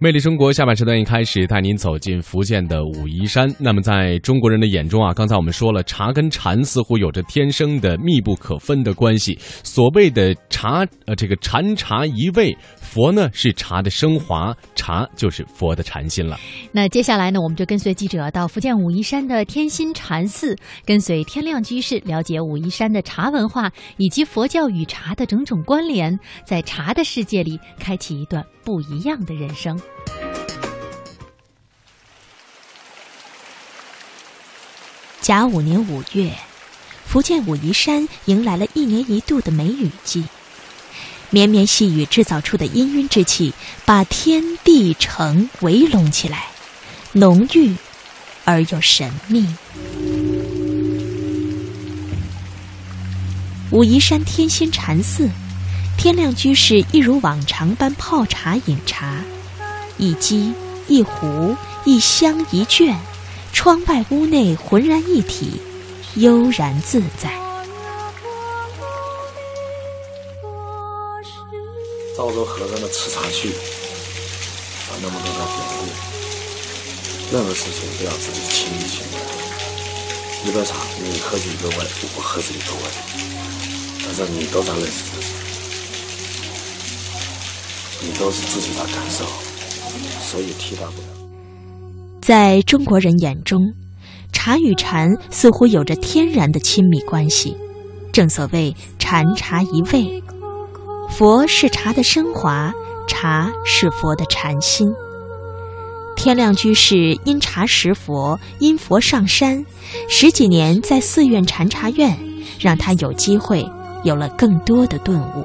魅力中国下半时段一开始带您走进福建的武夷山。那么，在中国人的眼中啊，刚才我们说了，茶跟禅似乎有着天生的密不可分的关系。所谓的茶，呃，这个禅茶一味，佛呢是茶的升华，茶就是佛的禅心了。那接下来呢，我们就跟随记者到福建武夷山的天心禅寺，跟随天亮居士了解武夷山的茶文化以及佛教与茶的种种关联，在茶的世界里开启一段不一样的人生。甲午年五月，福建武夷山迎来了一年一度的梅雨季。绵绵细雨制造出的氤氲之气，把天地城围拢起来，浓郁而又神秘。武夷山天心禅寺，天亮居士一如往常般泡茶饮茶，一机一壶一香一卷，窗外屋内浑然一体，悠然自在。赵州和尚的吃茶去，把那么多的典故，任何事情都要自己亲力亲为。一杯茶，你喝起一个味，我喝起一个味，但是你都在认识，你都是自己的感受，所以替代不了。在中国人眼中，茶与禅似乎有着天然的亲密关系。正所谓禅茶一味，佛是茶的升华，茶是佛的禅心。天亮居士因茶识佛，因佛上山，十几年在寺院禅茶院，让他有机会有了更多的顿悟。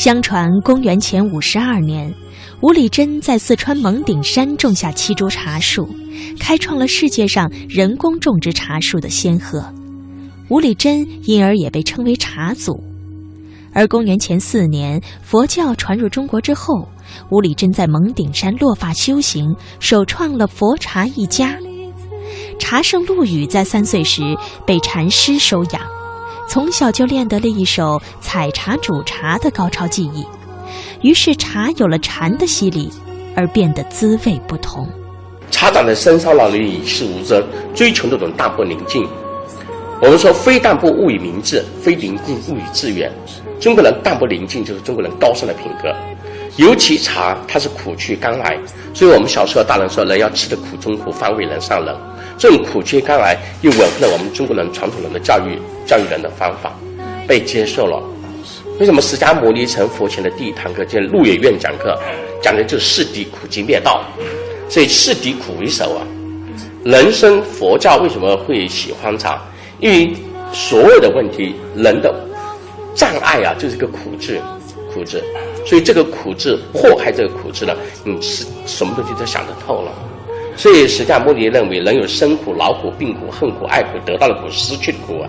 相传公元前五十二年，吴理真在四川蒙顶山种下七株茶树，开创了世界上人工种植茶树的先河。吴理真因而也被称为茶祖。而公元前四年，佛教传入中国之后，吴理真在蒙顶山落发修行，首创了佛茶一家。茶圣陆羽在三岁时被禅师收养，从小就练得了一手采茶煮茶的高超技艺。于是茶有了禅的洗礼，而变得滋味不同。茶长在深山老林与世无争，追求那种淡泊宁静。我们说非淡泊勿以明志，非宁静勿以致远。中国人淡泊宁静就是中国人高尚的品格。尤其茶，它是苦去甘来，所以我们小时候大人说人要吃得苦中苦，方为人上人。这种苦去甘来又吻合了我们中国人传统人的教育教育人的方法，被接受了。为什么释迦牟尼成佛前的第一堂课，就是鹿野苑讲课，讲的就是世敌苦集灭道，所以世敌苦为首啊。人生佛教为什么会喜欢茶？因为所有的问题，人的障碍啊，就是个苦字，苦字。所以这个苦字破开这个苦字呢，你是什么东西都想得透了。所以释迦牟尼认为，人有生苦、老苦、病苦、恨苦、爱苦、得到的苦、失去的苦啊。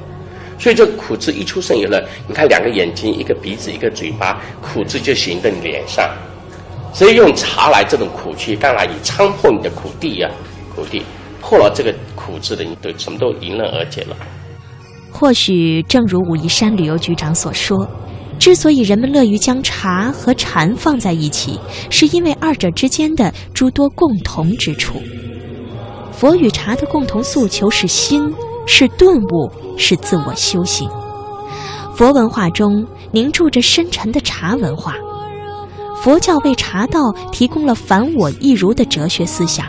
所以这苦字一出生以后，你看两个眼睛、一个鼻子、一个嘴巴，苦字就形在你脸上。所以用茶来这种苦去甘来，以参破你的苦地呀、苦地破了这个苦字的，你都什么都迎刃而解了。或许正如武夷山旅游局长所说，之所以人们乐于将茶和禅放在一起，是因为二者之间的诸多共同之处。佛与茶的共同诉求是心，是顿悟，是自我修行。佛文化中凝注着深沉的茶文化，佛教为茶道提供了凡我一如的哲学思想，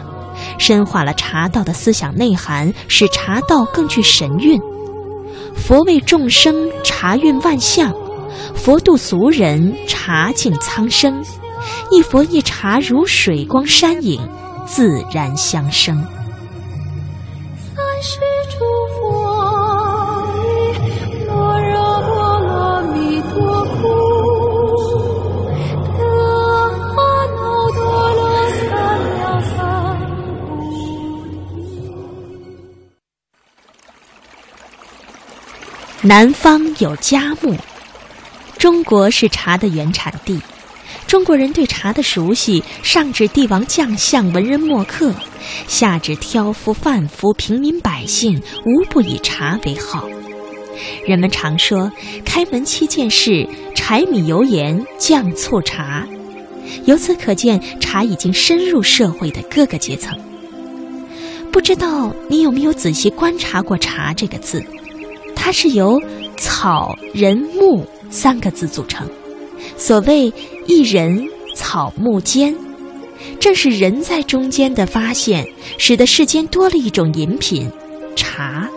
深化了茶道的思想内涵，使茶道更具神韵。佛为众生茶韵万象，佛度俗人茶敬苍生。一佛一茶如水光山影，自然相生。三南方有佳木，中国是茶的原产地。中国人对茶的熟悉，上至帝王将相、文人墨客，下至挑夫贩夫、平民百姓，无不以茶为好。人们常说，开门七件事：柴米油盐酱醋茶。由此可见，茶已经深入社会的各个阶层。不知道你有没有仔细观察过“茶”这个字？它是由草、人、木三个字组成。所谓“一人草木间”，正是人在中间的发现，使得世间多了一种饮品——茶。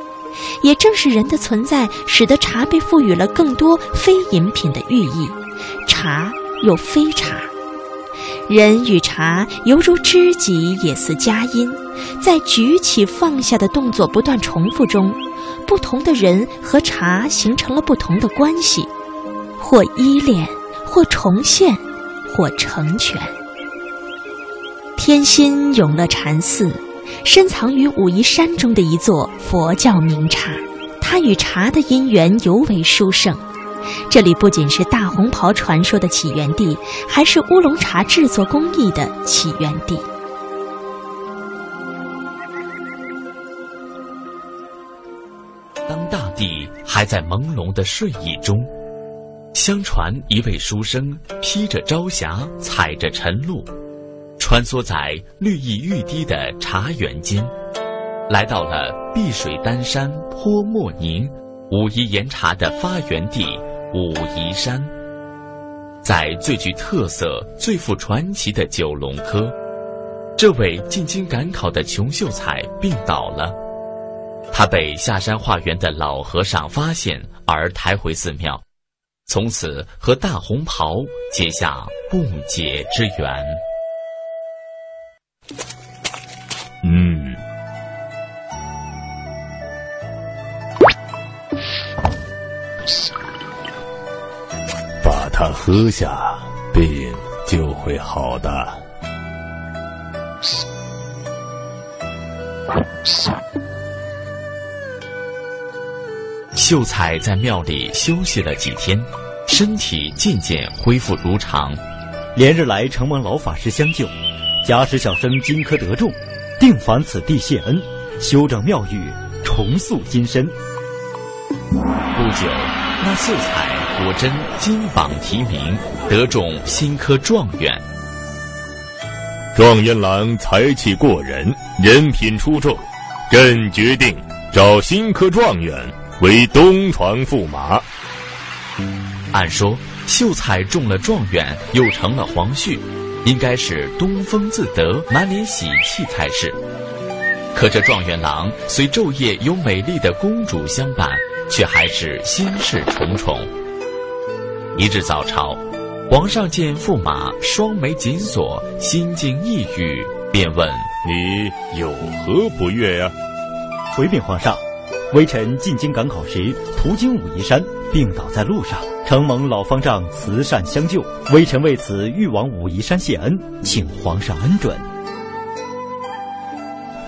也正是人的存在，使得茶被赋予了更多非饮品的寓意。茶又非茶，人与茶犹如知己，也似佳音。在举起放下的动作不断重复中，不同的人和茶形成了不同的关系，或依恋，或重现，或成全。天心永乐禅寺。深藏于武夷山中的一座佛教名刹，它与茶的因缘尤为殊胜。这里不仅是大红袍传说的起源地，还是乌龙茶制作工艺的起源地。还在朦胧的睡意中，相传一位书生披着朝霞，踩着晨露。穿梭在绿意欲滴的茶园间，来到了碧水丹山泼墨凝武夷岩茶的发源地武夷山。在最具特色、最富传奇的九龙科，这位进京赶考的穷秀才病倒了，他被下山化缘的老和尚发现而抬回寺庙，从此和大红袍结下不解之缘。嗯，把它喝下，病就会好的。秀才在庙里休息了几天，身体渐渐恢复如常，连日来承蒙老法师相救。假使小生金科得中，定返此地谢恩，修整庙宇，重塑金身。不久，那秀才果真金榜题名，得中新科状元。状元郎才气过人，人品出众，朕决定找新科状元为东床驸马。按说，秀才中了状元，又成了皇婿。应该是东风自得，满脸喜气才是。可这状元郎虽昼夜有美丽的公主相伴，却还是心事重重。一日早朝，皇上见驸马双眉紧锁，心境抑郁，便问：“你有何不悦呀？”回禀皇上，微臣进京赶考时，途经武夷山，病倒在路上。承蒙老方丈慈善相救，微臣为此欲往武夷山谢恩，请皇上恩准。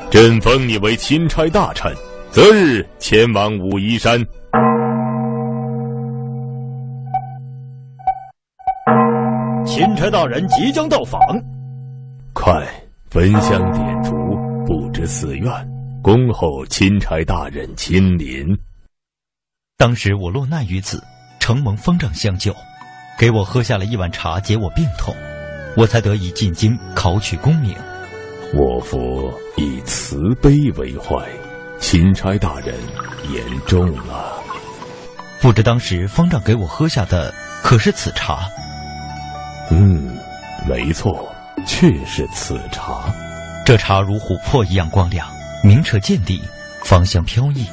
朕封你为钦差大臣，择日前往武夷山。钦差大人即将到访，快焚香点烛，布置寺院，恭候钦差大人亲临。当时我落难于此。承蒙方丈相救，给我喝下了一碗茶解我病痛，我才得以进京考取功名。我佛以慈悲为怀，钦差大人言重了。不知当时方丈给我喝下的可是此茶？嗯，没错，却是此茶。这茶如琥珀一样光亮，明澈见底，芳香飘逸，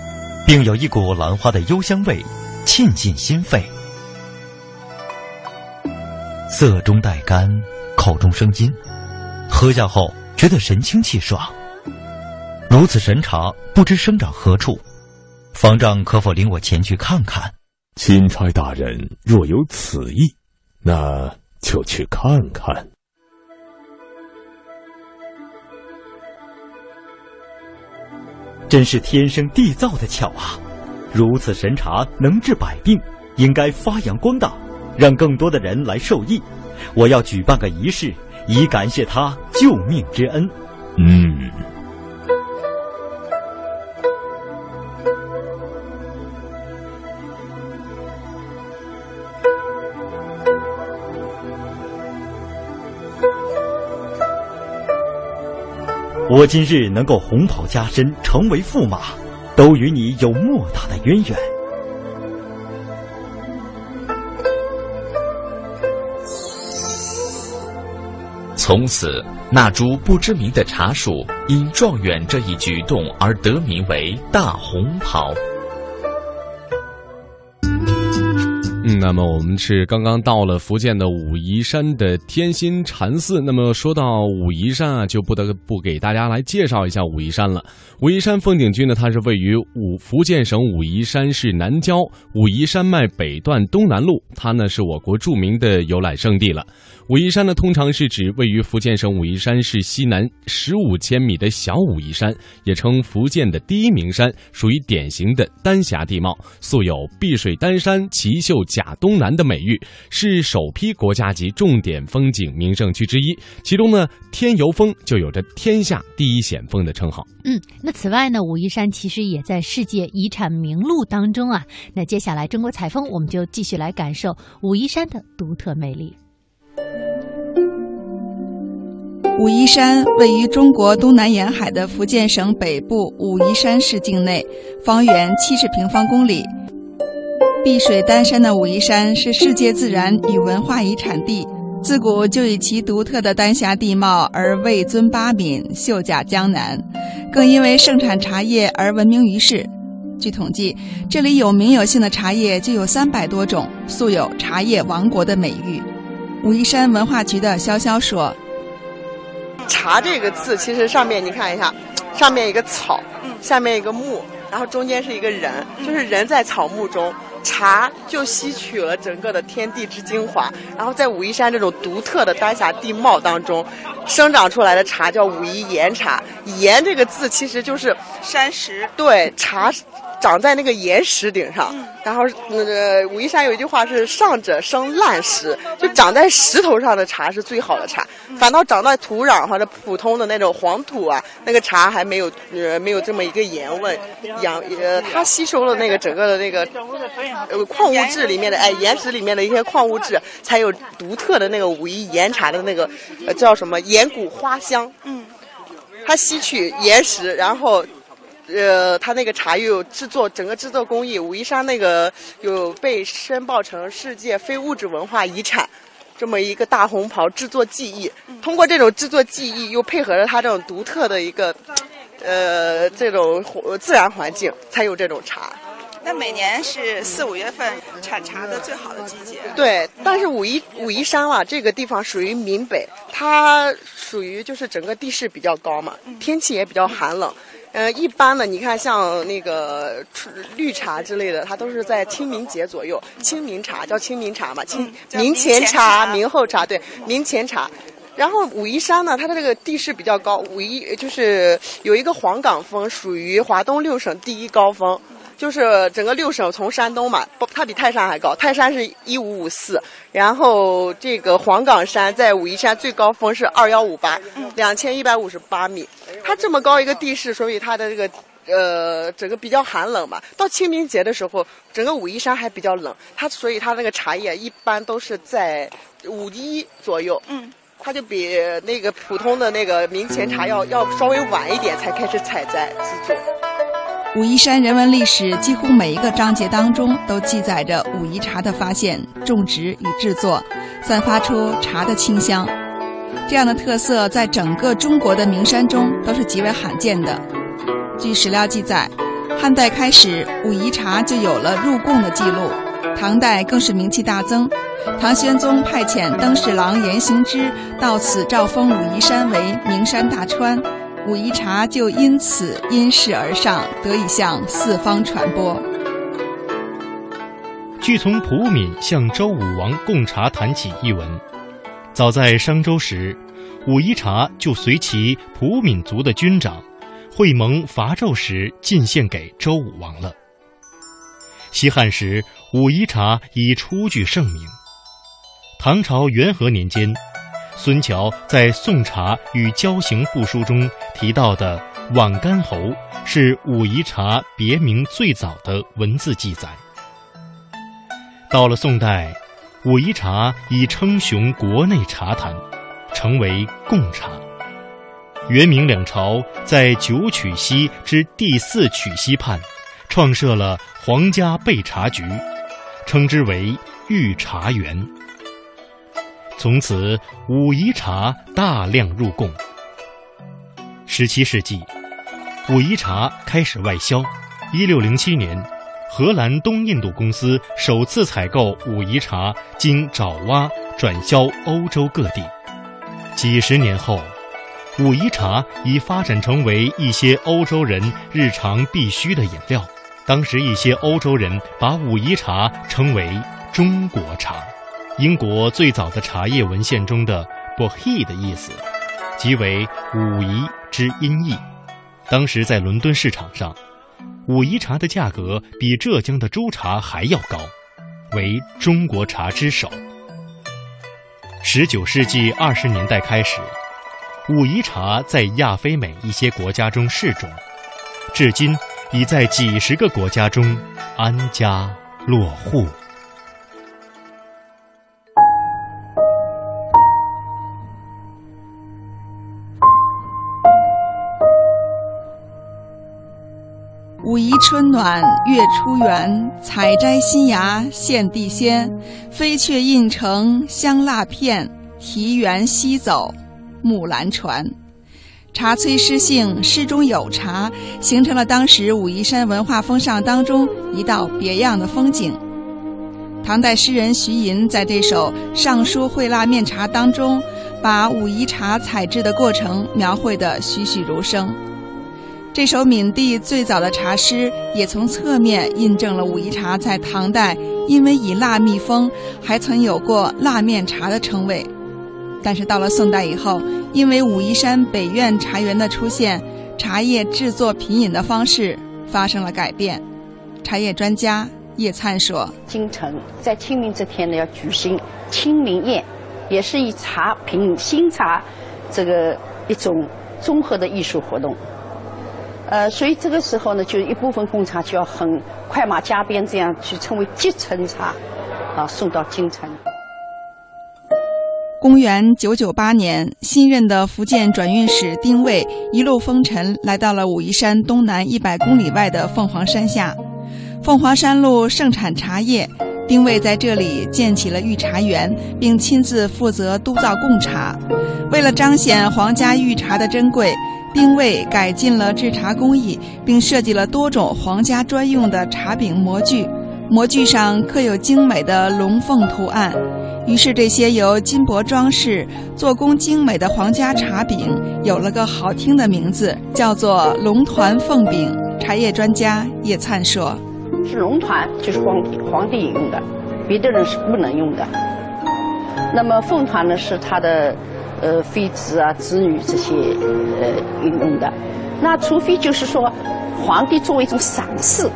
并有一股兰花的幽香味。沁进心肺，色中带甘，口中生津，喝下后觉得神清气爽。如此神茶，不知生长何处？方丈可否领我前去看看？钦差大人若有此意，那就去看看。真是天生地造的巧啊！如此神茶能治百病，应该发扬光大，让更多的人来受益，我要举办个仪式，以感谢他救命之恩。嗯，我今日能够红袍加身，成为驸马，都与你有莫大的渊源。从此，那株不知名的茶树因状元这一举动而得名为大红袍。嗯，那么我们是刚刚到了福建的武夷山的天心禅寺。那么说到武夷山啊，就不得不给大家来介绍一下武夷山了。武夷山风景区呢，它是位于武福建省武夷山市南郊武夷山脉北段东南路，它呢是我国著名的游览胜地了。武夷山呢，通常是指位于福建省武夷山市西南十五千米的小武夷山，也称福建的第一名山，属于典型的丹霞地貌，素有“碧水丹山，奇秀甲东南”的美誉，是首批国家级重点风景名胜区之一。其中呢，天游峰就有着“天下第一险峰”的称号。嗯，那此外呢，武夷山其实也在世界遗产名录当中啊。那接下来中国采风，我们就继续来感受武夷山的独特魅力。武夷山位于中国东南沿海的福建省北部武夷山市境内，方圆七十平方公里。碧水丹山的武夷山是世界自然与文化遗产地，自古就以其独特的丹霞地貌而位尊八闽、秀甲江南，更因为盛产茶叶而闻名于世。据统计，这里有名有姓的茶叶就有三百多种，素有“茶叶王国”的美誉。武夷山文化局的潇潇说。茶这个字，其实上面你看一下，上面一个草，下面一个木，然后中间是一个人，就是人在草木中，茶就吸取了整个的天地之精华，然后在武夷山这种独特的丹霞地貌当中，生长出来的茶叫武夷岩茶。岩这个字其实就是山石，对茶。长在那个岩石顶上，然后那个武夷山有一句话是“上者生烂石”，就长在石头上的茶是最好的茶，反倒长在土壤或者普通的那种黄土啊，那个茶还没有呃没有这么一个盐味，养呃它吸收了那个整个的那个呃矿物质里面的哎岩石里面的一些矿物质，才有独特的那个武夷岩茶的那个呃叫什么岩谷花香。嗯，它吸取岩石，然后。呃，它那个茶又有制作整个制作工艺，武夷山那个有被申报成世界非物质文化遗产，这么一个大红袍制作技艺。通过这种制作技艺，又配合着它这种独特的一个，呃，这种自然环境，才有这种茶。那每年是四五月份产茶的最好的季节。对，但是武夷武夷山啊，这个地方属于闽北，它属于就是整个地势比较高嘛，天气也比较寒冷。呃，一般的，你看像那个绿茶之类的，它都是在清明节左右。清明茶叫清明茶嘛，清明前茶、明后茶，对，明前茶。然后武夷山呢，它的这个地势比较高，武夷就是有一个黄岗峰，属于华东六省第一高峰。就是整个六省从山东嘛，不，它比泰山还高。泰山是一五五四，然后这个黄岗山在武夷山最高峰是二幺五八，两千一百五十八米。它这么高一个地势，所以它的这个呃整个比较寒冷嘛。到清明节的时候，整个武夷山还比较冷，它所以它那个茶叶一般都是在五一左右。嗯，它就比那个普通的那个明前茶要要稍微晚一点才开始采摘制作。武夷山人文历史几乎每一个章节当中都记载着武夷茶的发现、种植与制作，散发出茶的清香。这样的特色在整个中国的名山中都是极为罕见的。据史料记载，汉代开始武夷茶就有了入贡的记录，唐代更是名气大增。唐玄宗派遣登侍郎严行之到此诏封武夷山为名山大川。武夷茶就因此因势而上，得以向四方传播。据从普敏向周武王贡茶谈起一文，早在商周时，武夷茶就随其普敏族的军长会盟伐纣时进献给周武王了。西汉时，武夷茶已初具盛名。唐朝元和年间，孙桥在《宋茶与交行部书》中提到的皖干侯是武夷茶别名最早的文字记载。到了宋代，武夷茶已称雄国内茶坛，成为贡茶。元明两朝在九曲溪之第四曲溪畔，创设了皇家备茶局，称之为御茶园。从此，武夷茶大量入贡。十七世纪，武夷茶开始外销。一六零七年，荷兰东印度公司首次采购武夷茶，经爪哇转销欧洲各地。几十年后。武夷茶已发展成为一些欧洲人日常必需的饮料。当时，一些欧洲人把武夷茶称为“中国茶”。英国最早的茶叶文献中的 “bohea” 的意思，即为武夷之音译。当时在伦敦市场上，武夷茶的价格比浙江的州茶还要高，为中国茶之首。十九世纪二十年代开始。武夷茶在亚非美一些国家中适种，至今已在几十个国家中安家落户。宜春暖月初圆，采摘新芽献地仙。飞雀印成香蜡片，题园西走。木兰船，茶催诗兴，诗中有茶，形成了当时武夷山文化风尚当中一道别样的风景。唐代诗人徐寅在这首《尚书会腊面茶》当中，把武夷茶采制的过程描绘得栩栩如生。这首闽地最早的茶诗，也从侧面印证了武夷茶在唐代因为以腊密封，还曾有过腊面茶的称谓。但是到了宋代以后，因为武夷山北苑茶园的出现，茶叶制作品饮的方式发生了改变。茶叶专家叶灿说：“京城在清明这天呢，要举行清明宴，也是以茶品新茶，这个一种综合的艺术活动。呃，所以这个时候呢，就一部分贡茶就要很快马加鞭这样去称为集成茶，啊，送到京城。”公元九九八年，新任的福建转运使丁谓一路风尘来到了武夷山东南一百公里外的凤凰山下。凤凰山路盛产茶叶，丁谓在这里建起了御茶园，并亲自负责督造贡茶。为了彰显皇家御茶的珍贵，丁谓改进了制茶工艺，并设计了多种皇家专用的茶饼模具，模具上刻有精美的龙凤图案。于是，这些由金箔装饰、做工精美的皇家茶饼有了个好听的名字，叫做“龙团凤饼”。茶叶专家叶灿说：“是龙团，就是皇帝皇帝用的，别的人是不能用的。那么凤团呢，是他的呃妃子啊、子女这些呃运用的。那除非就是说，皇帝作为一种赏赐，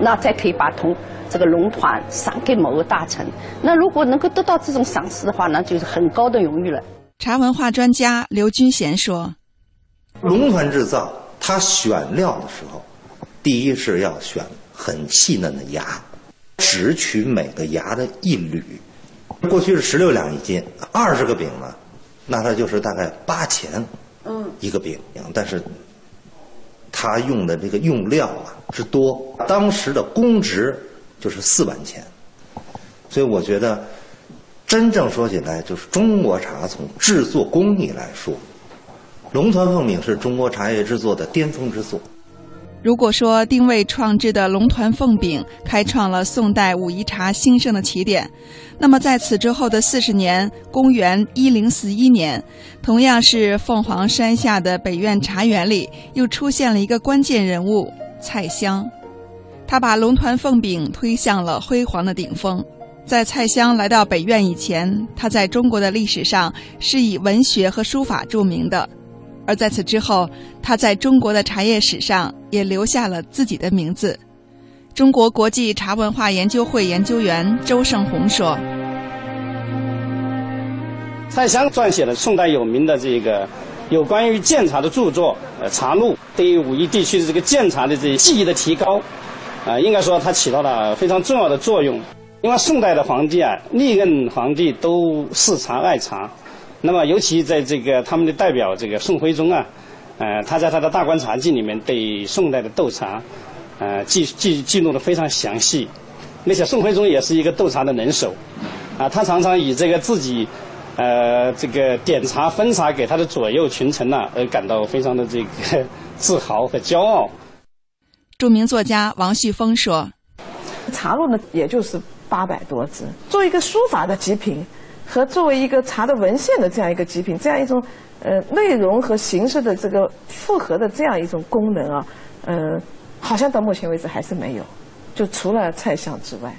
那再可以把铜。”这个龙团赏给某个大臣，那如果能够得到这种赏赐的话，那就是很高的荣誉了。茶文化专家刘君贤说：“龙团制造，它选料的时候，第一是要选很细嫩的芽，只取每个芽的一缕。过去是十六两一斤，二十个饼呢，那它就是大概八钱，嗯，一个饼。但是，他用的这个用料啊之多，当时的工值。”就是四万钱，所以我觉得，真正说起来，就是中国茶从制作工艺来说，龙团凤饼是中国茶叶制作的巅峰之作。如果说丁谓创制的龙团凤饼开创了宋代武夷茶兴盛的起点，那么在此之后的四十年，公元一零四一年，同样是凤凰山下的北苑茶园里，又出现了一个关键人物蔡襄。他把龙团凤饼推向了辉煌的顶峰。在蔡襄来到北苑以前，他在中国的历史上是以文学和书法著名的；而在此之后，他在中国的茶叶史上也留下了自己的名字。中国国际茶文化研究会研究员周胜红说：“蔡襄撰写了宋代有名的这个有关于建茶的著作《呃茶录》，对于武夷地区的这个建茶的这些技艺的提高，啊，应该说它起到了非常重要的作用。因为宋代的皇帝啊，历任皇帝都嗜茶爱茶，那么尤其在这个他们的代表这个宋徽宗啊，呃，他在他的《大观茶记》里面对宋代的斗茶，呃，记记记录的非常详细。那些宋徽宗也是一个斗茶的能手，啊，他常常以这个自己，呃，这个点茶分茶给他的左右群臣呐，而感到非常的这个自豪和骄傲。著名作家王旭峰说：“茶录呢，也就是八百多字，作为一个书法的极品，和作为一个茶的文献的这样一个极品，这样一种呃内容和形式的这个复合的这样一种功能啊，呃，好像到目前为止还是没有。”就除了蔡相之外，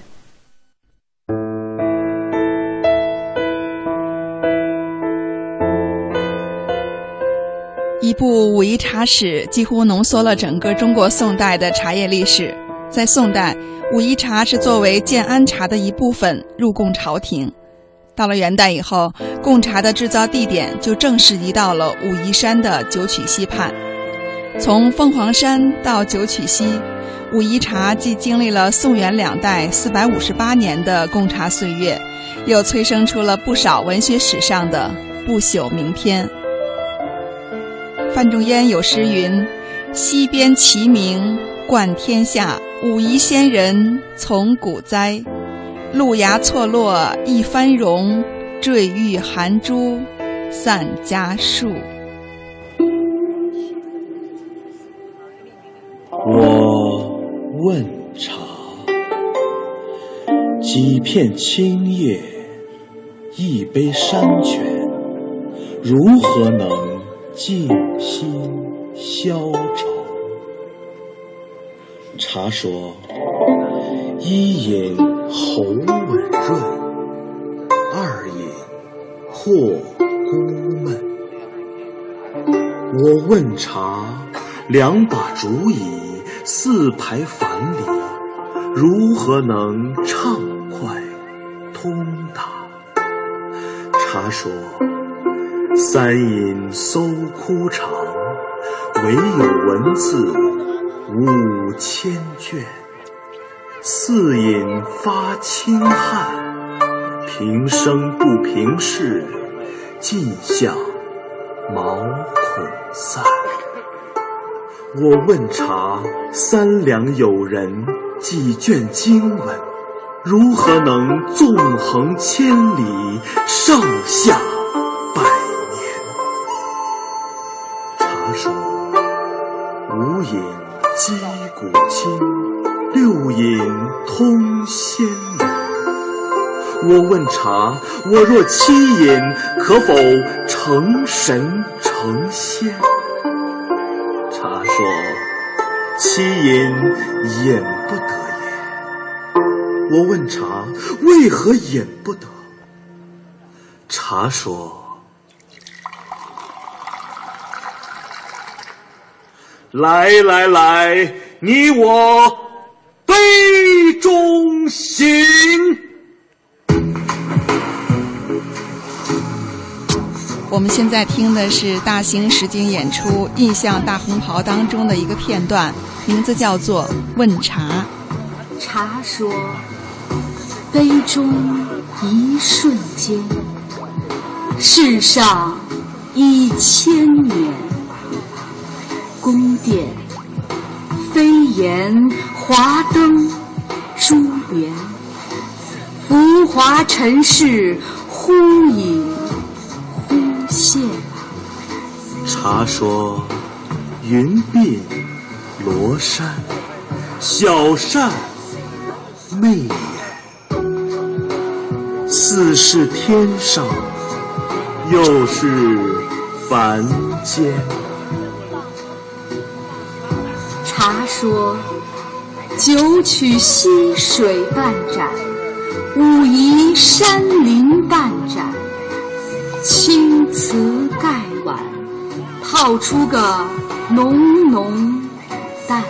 一部《武夷茶史》几乎浓缩了整个中国宋代的茶叶历史。在宋代，武夷茶是作为建安茶的一部分入贡朝廷。到了元代以后，贡茶的制造地点就正式移到了武夷山的九曲溪畔。从凤凰山到九曲溪。武夷茶既经历了宋元两代四百五十八年的贡茶岁月，又催生出了不少文学史上的不朽名篇。范仲淹有诗云：“溪边齐名冠天下，武夷仙人从古栽。路崖错落一番荣，坠玉含珠散家树。”我。问茶，几片青叶，一杯山泉，如何能静心消愁？茶说：一饮喉吻润，二饮破孤闷。我问茶，两把竹椅。四排樊篱，如何能畅快通达？茶说：三饮搜枯肠，唯有文字五千卷；四饮发清汗，平生不平事，尽向毛孔散。我问茶，三两友人，几卷经文，如何能纵横千里，上下百年？茶说：无饮击鼓清，六饮通仙灵。我问茶，我若七饮，可否成神成仙？茶说七饮饮不得也。我问茶为何饮不得？茶说：来来来，你我行。我们现在听的是大型实景演出《印象大红袍》当中的一个片段，名字叫做《问茶》。茶说：“杯中一瞬间，世上一千年。宫殿、飞檐、华灯、珠帘，浮华尘世，忽隐。”忽现。茶说：“云鬓罗衫，小扇媚眼，似是天上，又是凡间。”茶说：“九曲溪水半盏，武夷山林半盏。”青瓷盖碗，泡出个浓浓淡。